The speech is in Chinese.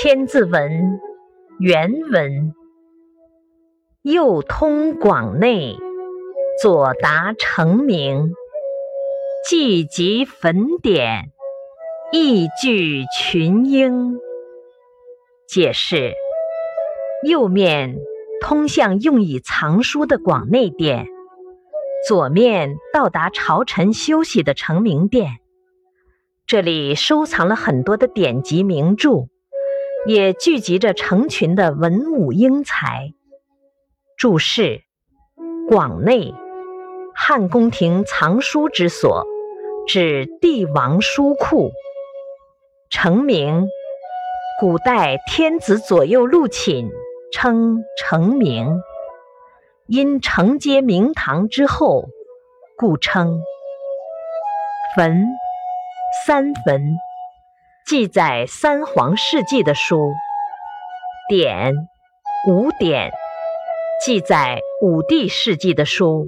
千字文》原文：右通广内，左达成名，既集焚点，亦聚群英。解释：右面通向用以藏书的广内殿，左面到达朝臣休息的成明殿。这里收藏了很多的典籍名著。也聚集着成群的文武英才。注释：广内，汉宫廷藏书之所，指帝王书库。成名，古代天子左右禄寝称成名，因承接明堂之后，故称坟。三坟。记载三皇事迹的书，典五典；记载五帝事迹的书。